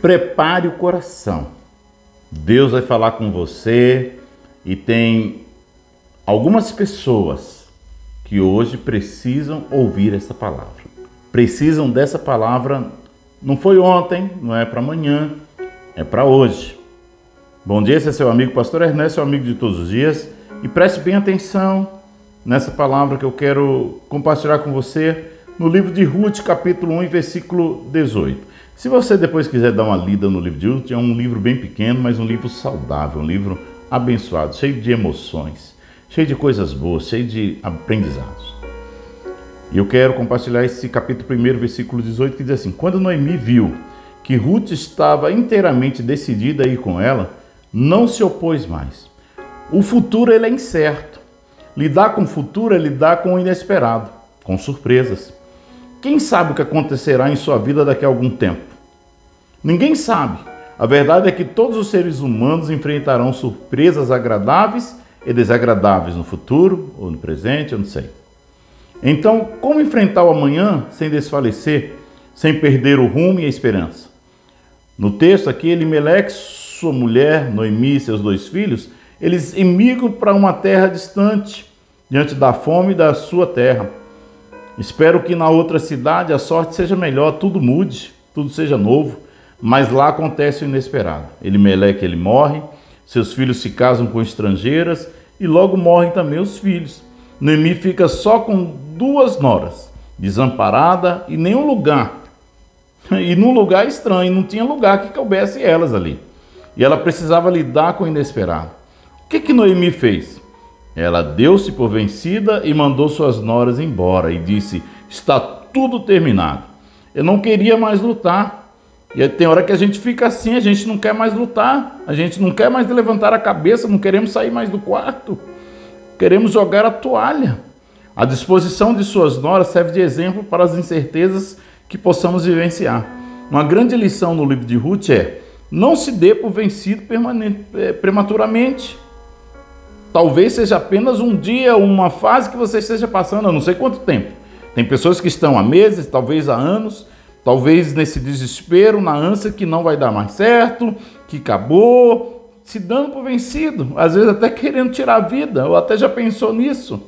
Prepare o coração. Deus vai falar com você e tem algumas pessoas que hoje precisam ouvir essa palavra. Precisam dessa palavra. Não foi ontem, não é para amanhã, é para hoje. Bom dia, esse é seu amigo Pastor Ernesto, seu amigo de todos os dias. E preste bem atenção nessa palavra que eu quero compartilhar com você no livro de Ruth, capítulo 1, versículo 18. Se você depois quiser dar uma lida no livro de Ruth, é um livro bem pequeno, mas um livro saudável, um livro abençoado, cheio de emoções, cheio de coisas boas, cheio de aprendizados. E eu quero compartilhar esse capítulo 1, versículo 18, que diz assim: Quando Noemi viu que Ruth estava inteiramente decidida a ir com ela, não se opôs mais. O futuro ele é incerto. Lidar com o futuro é lidar com o inesperado, com surpresas. Quem sabe o que acontecerá em sua vida daqui a algum tempo? Ninguém sabe. A verdade é que todos os seres humanos enfrentarão surpresas agradáveis e desagradáveis no futuro, ou no presente, eu não sei. Então, como enfrentar o amanhã sem desfalecer, sem perder o rumo e a esperança? No texto aqui, Elimelec, sua mulher, Noemi e seus dois filhos, eles emigram para uma terra distante, diante da fome da sua terra. Espero que na outra cidade a sorte seja melhor, tudo mude, tudo seja novo, mas lá acontece o inesperado. Elimeleque ele morre, seus filhos se casam com estrangeiras e logo morrem também os filhos. Noemi fica só com duas noras, desamparada e nenhum lugar. E num lugar estranho, não tinha lugar que coubesse elas ali. E ela precisava lidar com o inesperado. O que que Noemi fez? Ela deu-se por vencida e mandou suas noras embora e disse: Está tudo terminado. Eu não queria mais lutar. E tem hora que a gente fica assim, a gente não quer mais lutar, a gente não quer mais levantar a cabeça, não queremos sair mais do quarto, queremos jogar a toalha. A disposição de suas noras serve de exemplo para as incertezas que possamos vivenciar. Uma grande lição no livro de Ruth é: não se dê por vencido eh, prematuramente. Talvez seja apenas um dia, uma fase que você esteja passando, eu não sei quanto tempo. Tem pessoas que estão há meses, talvez há anos, talvez nesse desespero, na ânsia que não vai dar mais certo, que acabou, se dando por vencido, às vezes até querendo tirar a vida, ou até já pensou nisso.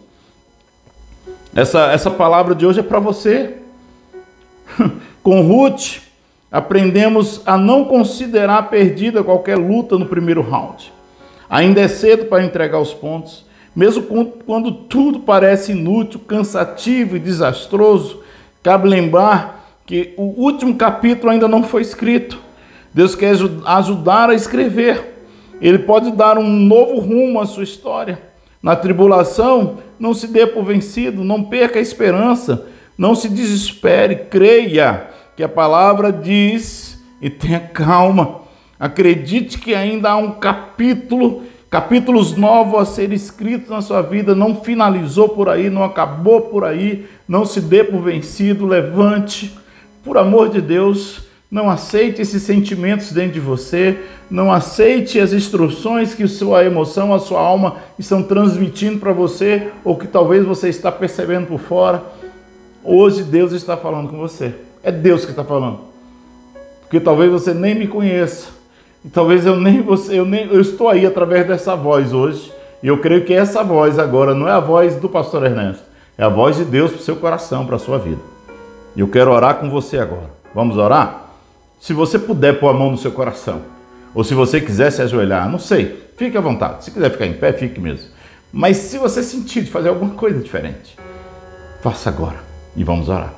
Essa, essa palavra de hoje é para você. Com Ruth, aprendemos a não considerar perdida qualquer luta no primeiro round. Ainda é cedo para entregar os pontos, mesmo quando tudo parece inútil, cansativo e desastroso. Cabe lembrar que o último capítulo ainda não foi escrito. Deus quer ajudar a escrever. Ele pode dar um novo rumo à sua história. Na tribulação, não se dê por vencido, não perca a esperança, não se desespere, creia que a palavra diz e tenha calma. Acredite que ainda há um capítulo, capítulos novos a ser escritos na sua vida, não finalizou por aí, não acabou por aí, não se dê por vencido, levante. Por amor de Deus, não aceite esses sentimentos dentro de você, não aceite as instruções que sua emoção, a sua alma estão transmitindo para você ou que talvez você está percebendo por fora. Hoje Deus está falando com você. É Deus que está falando. Porque talvez você nem me conheça, e talvez eu nem você, eu nem eu estou aí através dessa voz hoje. E eu creio que essa voz agora não é a voz do pastor Ernesto, é a voz de Deus para o seu coração, para a sua vida. E eu quero orar com você agora. Vamos orar? Se você puder pôr a mão no seu coração, ou se você quiser se ajoelhar, não sei, fique à vontade. Se quiser ficar em pé, fique mesmo. Mas se você sentir de fazer alguma coisa diferente, faça agora e vamos orar.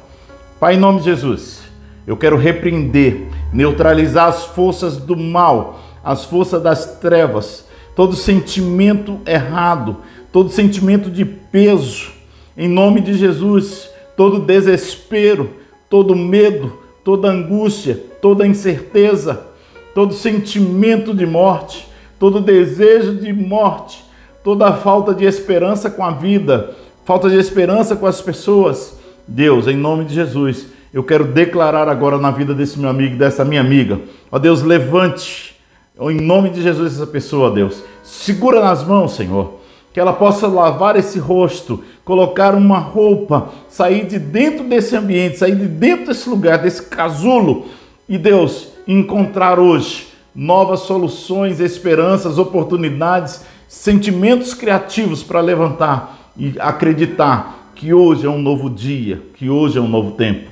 Pai, em nome de Jesus, eu quero repreender neutralizar as forças do mal, as forças das trevas, todo sentimento errado, todo sentimento de peso, em nome de Jesus, todo desespero, todo medo, toda angústia, toda incerteza, todo sentimento de morte, todo desejo de morte, toda falta de esperança com a vida, falta de esperança com as pessoas. Deus, em nome de Jesus, eu quero declarar agora na vida desse meu amigo, dessa minha amiga. Ó Deus, levante, em nome de Jesus, essa pessoa, ó Deus. Segura nas mãos, Senhor. Que ela possa lavar esse rosto, colocar uma roupa, sair de dentro desse ambiente, sair de dentro desse lugar, desse casulo. E Deus, encontrar hoje novas soluções, esperanças, oportunidades, sentimentos criativos para levantar e acreditar que hoje é um novo dia, que hoje é um novo tempo.